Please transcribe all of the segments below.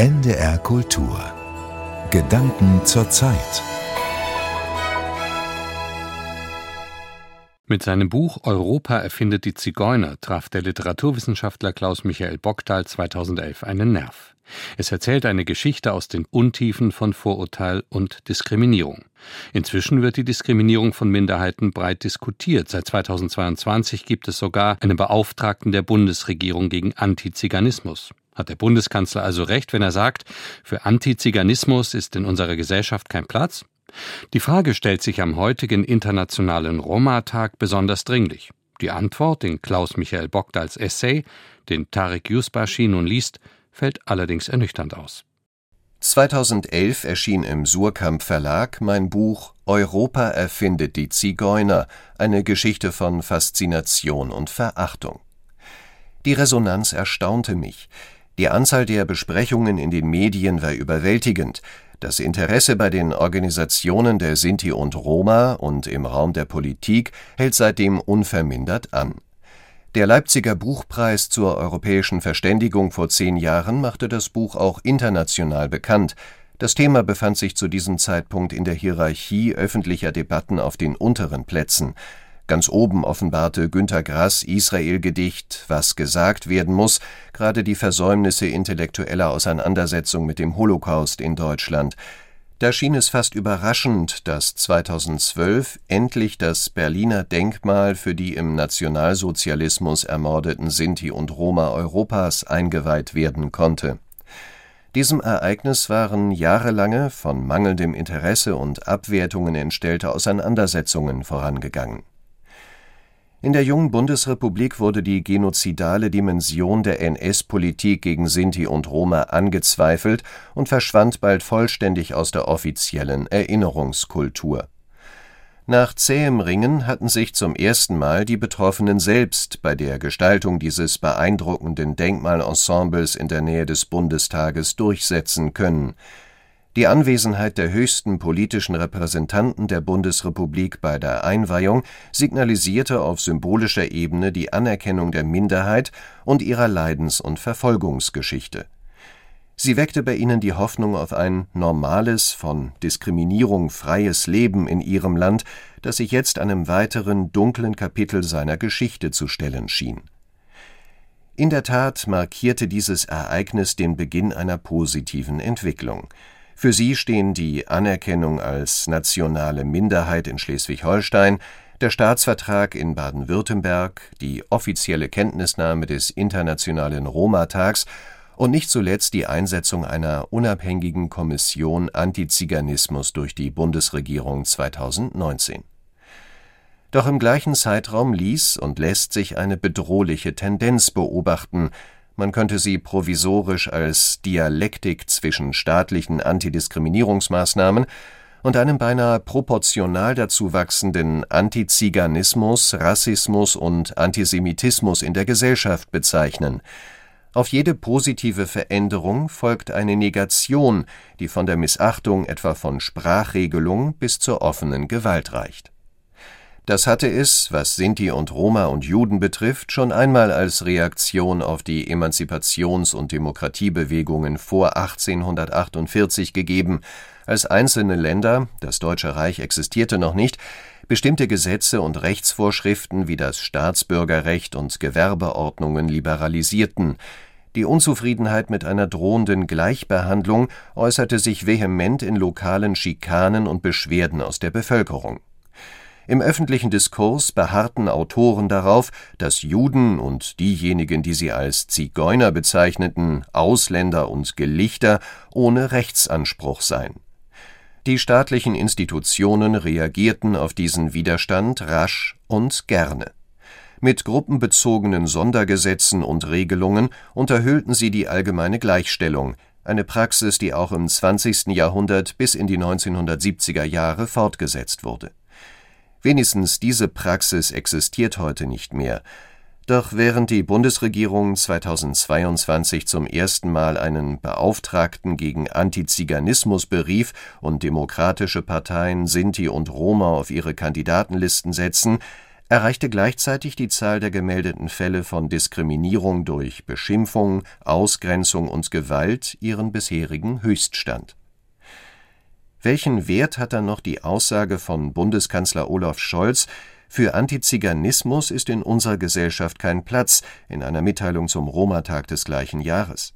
NDR Kultur Gedanken zur Zeit Mit seinem Buch Europa erfindet die Zigeuner traf der Literaturwissenschaftler Klaus Michael Bockdahl 2011 einen Nerv. Es erzählt eine Geschichte aus den Untiefen von Vorurteil und Diskriminierung. Inzwischen wird die Diskriminierung von Minderheiten breit diskutiert. Seit 2022 gibt es sogar einen Beauftragten der Bundesregierung gegen Antiziganismus. Hat der Bundeskanzler also recht, wenn er sagt, für Antiziganismus ist in unserer Gesellschaft kein Platz? Die Frage stellt sich am heutigen Internationalen Roma-Tag besonders dringlich. Die Antwort in Klaus Michael Bogdals Essay, den Tarek Yusbashi nun liest, fällt allerdings ernüchternd aus. 2011 erschien im Surkamp Verlag mein Buch Europa erfindet die Zigeuner, eine Geschichte von Faszination und Verachtung. Die Resonanz erstaunte mich. Die Anzahl der Besprechungen in den Medien war überwältigend, das Interesse bei den Organisationen der Sinti und Roma und im Raum der Politik hält seitdem unvermindert an. Der Leipziger Buchpreis zur europäischen Verständigung vor zehn Jahren machte das Buch auch international bekannt. Das Thema befand sich zu diesem Zeitpunkt in der Hierarchie öffentlicher Debatten auf den unteren Plätzen. Ganz oben offenbarte Günter Grass Israel-Gedicht Was gesagt werden muss gerade die Versäumnisse intellektueller Auseinandersetzung mit dem Holocaust in Deutschland. Da schien es fast überraschend, dass 2012 endlich das Berliner Denkmal für die im Nationalsozialismus ermordeten Sinti und Roma Europas eingeweiht werden konnte. Diesem Ereignis waren jahrelange, von mangelndem Interesse und Abwertungen entstellte Auseinandersetzungen vorangegangen in der jungen Bundesrepublik wurde die genozidale Dimension der NS-Politik gegen Sinti und Roma angezweifelt und verschwand bald vollständig aus der offiziellen Erinnerungskultur. Nach zähem Ringen hatten sich zum ersten Mal die Betroffenen selbst bei der Gestaltung dieses beeindruckenden Denkmalensembles in der Nähe des Bundestages durchsetzen können die Anwesenheit der höchsten politischen Repräsentanten der Bundesrepublik bei der Einweihung signalisierte auf symbolischer Ebene die Anerkennung der Minderheit und ihrer Leidens und Verfolgungsgeschichte. Sie weckte bei ihnen die Hoffnung auf ein normales, von Diskriminierung freies Leben in ihrem Land, das sich jetzt einem weiteren dunklen Kapitel seiner Geschichte zu stellen schien. In der Tat markierte dieses Ereignis den Beginn einer positiven Entwicklung für sie stehen die Anerkennung als nationale Minderheit in Schleswig-Holstein, der Staatsvertrag in Baden-Württemberg, die offizielle Kenntnisnahme des Internationalen Roma-Tags und nicht zuletzt die Einsetzung einer unabhängigen Kommission Antiziganismus durch die Bundesregierung 2019. Doch im gleichen Zeitraum ließ und lässt sich eine bedrohliche Tendenz beobachten, man könnte sie provisorisch als Dialektik zwischen staatlichen Antidiskriminierungsmaßnahmen und einem beinahe proportional dazu wachsenden Antiziganismus, Rassismus und Antisemitismus in der Gesellschaft bezeichnen. Auf jede positive Veränderung folgt eine Negation, die von der Missachtung etwa von Sprachregelung bis zur offenen Gewalt reicht das hatte es, was Sinti und Roma und Juden betrifft, schon einmal als Reaktion auf die Emanzipations und Demokratiebewegungen vor 1848 gegeben, als einzelne Länder das Deutsche Reich existierte noch nicht bestimmte Gesetze und Rechtsvorschriften wie das Staatsbürgerrecht und Gewerbeordnungen liberalisierten. Die Unzufriedenheit mit einer drohenden Gleichbehandlung äußerte sich vehement in lokalen Schikanen und Beschwerden aus der Bevölkerung im öffentlichen Diskurs beharrten Autoren darauf, dass Juden und diejenigen, die sie als Zigeuner bezeichneten, Ausländer und Gelichter ohne Rechtsanspruch seien. Die staatlichen Institutionen reagierten auf diesen Widerstand rasch und gerne. Mit gruppenbezogenen Sondergesetzen und Regelungen unterhöhlten sie die allgemeine Gleichstellung, eine Praxis, die auch im 20. Jahrhundert bis in die 1970er Jahre fortgesetzt wurde Wenigstens diese Praxis existiert heute nicht mehr. Doch während die Bundesregierung 2022 zum ersten Mal einen Beauftragten gegen Antiziganismus berief und demokratische Parteien Sinti und Roma auf ihre Kandidatenlisten setzen, erreichte gleichzeitig die Zahl der gemeldeten Fälle von Diskriminierung durch Beschimpfung, Ausgrenzung und Gewalt ihren bisherigen Höchststand. Welchen Wert hat dann noch die Aussage von Bundeskanzler Olaf Scholz, für Antiziganismus ist in unserer Gesellschaft kein Platz, in einer Mitteilung zum Roma-Tag des gleichen Jahres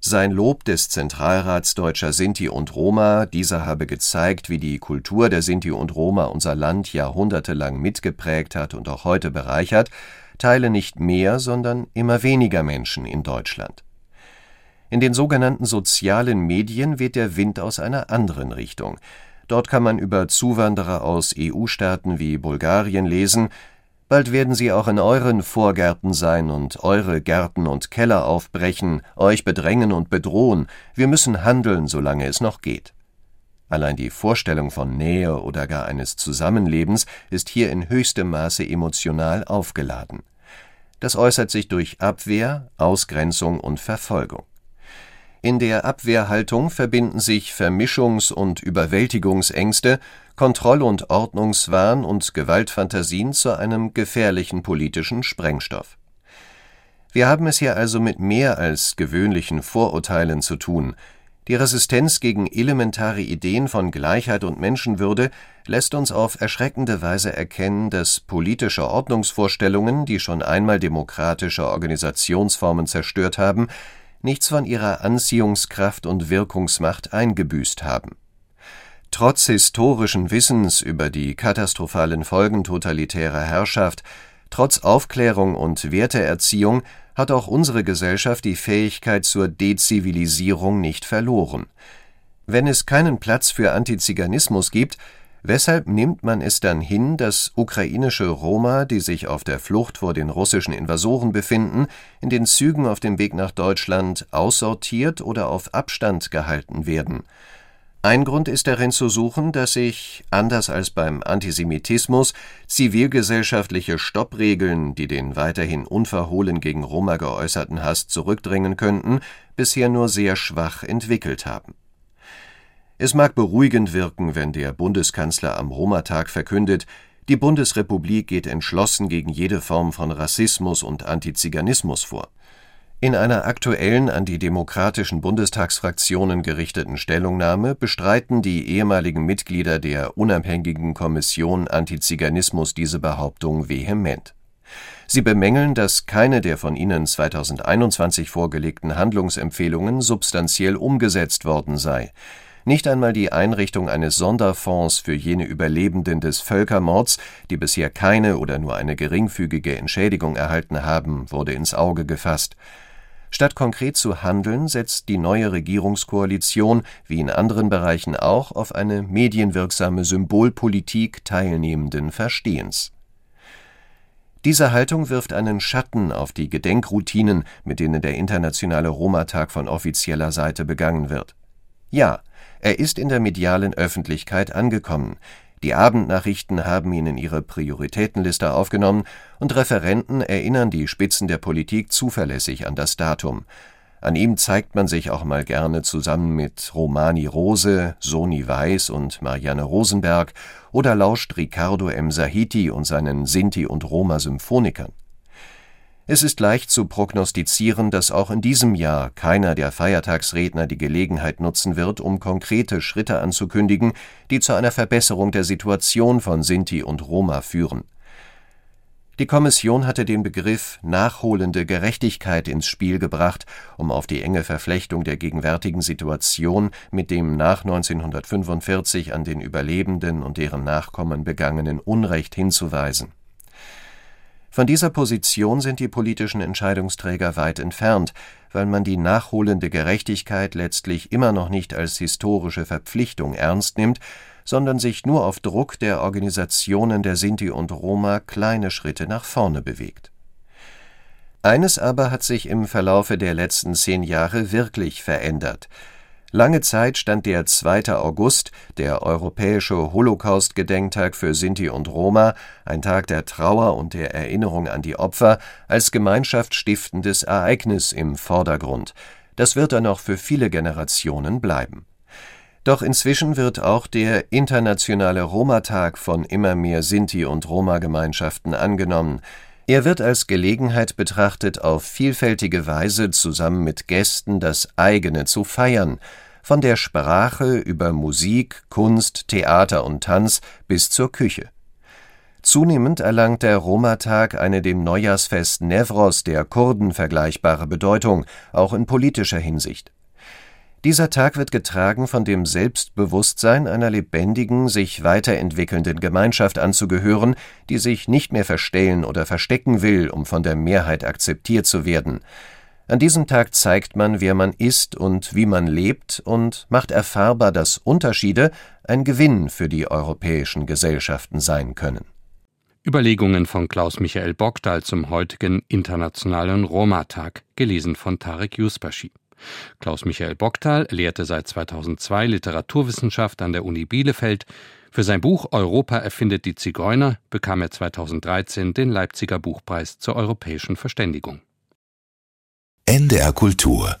sein Lob des Zentralrats Deutscher Sinti und Roma, dieser habe gezeigt, wie die Kultur der Sinti und Roma unser Land jahrhundertelang mitgeprägt hat und auch heute bereichert, teile nicht mehr, sondern immer weniger Menschen in Deutschland. In den sogenannten sozialen Medien weht der Wind aus einer anderen Richtung. Dort kann man über Zuwanderer aus EU-Staaten wie Bulgarien lesen, Bald werden sie auch in euren Vorgärten sein und eure Gärten und Keller aufbrechen, euch bedrängen und bedrohen. Wir müssen handeln, solange es noch geht. Allein die Vorstellung von Nähe oder gar eines Zusammenlebens ist hier in höchstem Maße emotional aufgeladen. Das äußert sich durch Abwehr, Ausgrenzung und Verfolgung. In der Abwehrhaltung verbinden sich Vermischungs- und Überwältigungsängste, Kontroll- und Ordnungswahn und Gewaltfantasien zu einem gefährlichen politischen Sprengstoff. Wir haben es hier also mit mehr als gewöhnlichen Vorurteilen zu tun. Die Resistenz gegen elementare Ideen von Gleichheit und Menschenwürde lässt uns auf erschreckende Weise erkennen, dass politische Ordnungsvorstellungen, die schon einmal demokratische Organisationsformen zerstört haben, nichts von ihrer Anziehungskraft und Wirkungsmacht eingebüßt haben. Trotz historischen Wissens über die katastrophalen Folgen totalitärer Herrschaft, trotz Aufklärung und Werteerziehung hat auch unsere Gesellschaft die Fähigkeit zur Dezivilisierung nicht verloren. Wenn es keinen Platz für Antiziganismus gibt, Weshalb nimmt man es dann hin, dass ukrainische Roma, die sich auf der Flucht vor den russischen Invasoren befinden, in den Zügen auf dem Weg nach Deutschland aussortiert oder auf Abstand gehalten werden? Ein Grund ist darin zu suchen, dass sich, anders als beim Antisemitismus, zivilgesellschaftliche Stoppregeln, die den weiterhin unverhohlen gegen Roma geäußerten Hass zurückdrängen könnten, bisher nur sehr schwach entwickelt haben es mag beruhigend wirken, wenn der Bundeskanzler am Roma-Tag verkündet, die Bundesrepublik geht entschlossen gegen jede Form von Rassismus und Antiziganismus vor. In einer aktuellen an die demokratischen Bundestagsfraktionen gerichteten Stellungnahme bestreiten die ehemaligen Mitglieder der unabhängigen Kommission Antiziganismus diese Behauptung vehement. Sie bemängeln, dass keine der von ihnen 2021 vorgelegten Handlungsempfehlungen substanziell umgesetzt worden sei. Nicht einmal die Einrichtung eines Sonderfonds für jene Überlebenden des Völkermords, die bisher keine oder nur eine geringfügige Entschädigung erhalten haben, wurde ins Auge gefasst. Statt konkret zu handeln, setzt die neue Regierungskoalition, wie in anderen Bereichen auch, auf eine medienwirksame Symbolpolitik teilnehmenden Verstehens. Diese Haltung wirft einen Schatten auf die Gedenkroutinen, mit denen der internationale Roma-Tag von offizieller Seite begangen wird. Ja, er ist in der medialen Öffentlichkeit angekommen. Die Abendnachrichten haben ihn in ihre Prioritätenliste aufgenommen und Referenten erinnern die Spitzen der Politik zuverlässig an das Datum. An ihm zeigt man sich auch mal gerne zusammen mit Romani Rose, Soni Weiß und Marianne Rosenberg oder lauscht Riccardo M. Sahiti und seinen Sinti- und Roma-Symphonikern. Es ist leicht zu prognostizieren, dass auch in diesem Jahr keiner der Feiertagsredner die Gelegenheit nutzen wird, um konkrete Schritte anzukündigen, die zu einer Verbesserung der Situation von Sinti und Roma führen. Die Kommission hatte den Begriff nachholende Gerechtigkeit ins Spiel gebracht, um auf die enge Verflechtung der gegenwärtigen Situation mit dem nach 1945 an den Überlebenden und deren Nachkommen begangenen Unrecht hinzuweisen von dieser Position sind die politischen Entscheidungsträger weit entfernt, weil man die nachholende Gerechtigkeit letztlich immer noch nicht als historische Verpflichtung ernst nimmt, sondern sich nur auf Druck der Organisationen der Sinti und Roma kleine Schritte nach vorne bewegt. Eines aber hat sich im Verlaufe der letzten zehn Jahre wirklich verändert Lange Zeit stand der 2. August, der europäische Holocaust-Gedenktag für Sinti und Roma, ein Tag der Trauer und der Erinnerung an die Opfer, als gemeinschaftsstiftendes Ereignis im Vordergrund. Das wird er noch für viele Generationen bleiben. Doch inzwischen wird auch der internationale Roma-Tag von immer mehr Sinti- und Roma-Gemeinschaften angenommen. Er wird als Gelegenheit betrachtet, auf vielfältige Weise zusammen mit Gästen das eigene zu feiern, von der Sprache über Musik, Kunst, Theater und Tanz bis zur Küche. Zunehmend erlangt der Roma-Tag eine dem Neujahrsfest Nevros der Kurden vergleichbare Bedeutung, auch in politischer Hinsicht. Dieser Tag wird getragen von dem Selbstbewusstsein einer lebendigen, sich weiterentwickelnden Gemeinschaft anzugehören, die sich nicht mehr verstellen oder verstecken will, um von der Mehrheit akzeptiert zu werden. An diesem Tag zeigt man, wer man ist und wie man lebt und macht erfahrbar, dass Unterschiede ein Gewinn für die europäischen Gesellschaften sein können. Überlegungen von Klaus Michael Bogdal zum heutigen Internationalen Roma-Tag, gelesen von Tarek Yusbashi. Klaus Michael Bocktal lehrte seit 2002 Literaturwissenschaft an der Uni Bielefeld. Für sein Buch Europa erfindet die Zigeuner bekam er 2013 den Leipziger Buchpreis zur europäischen Verständigung. NDR Kultur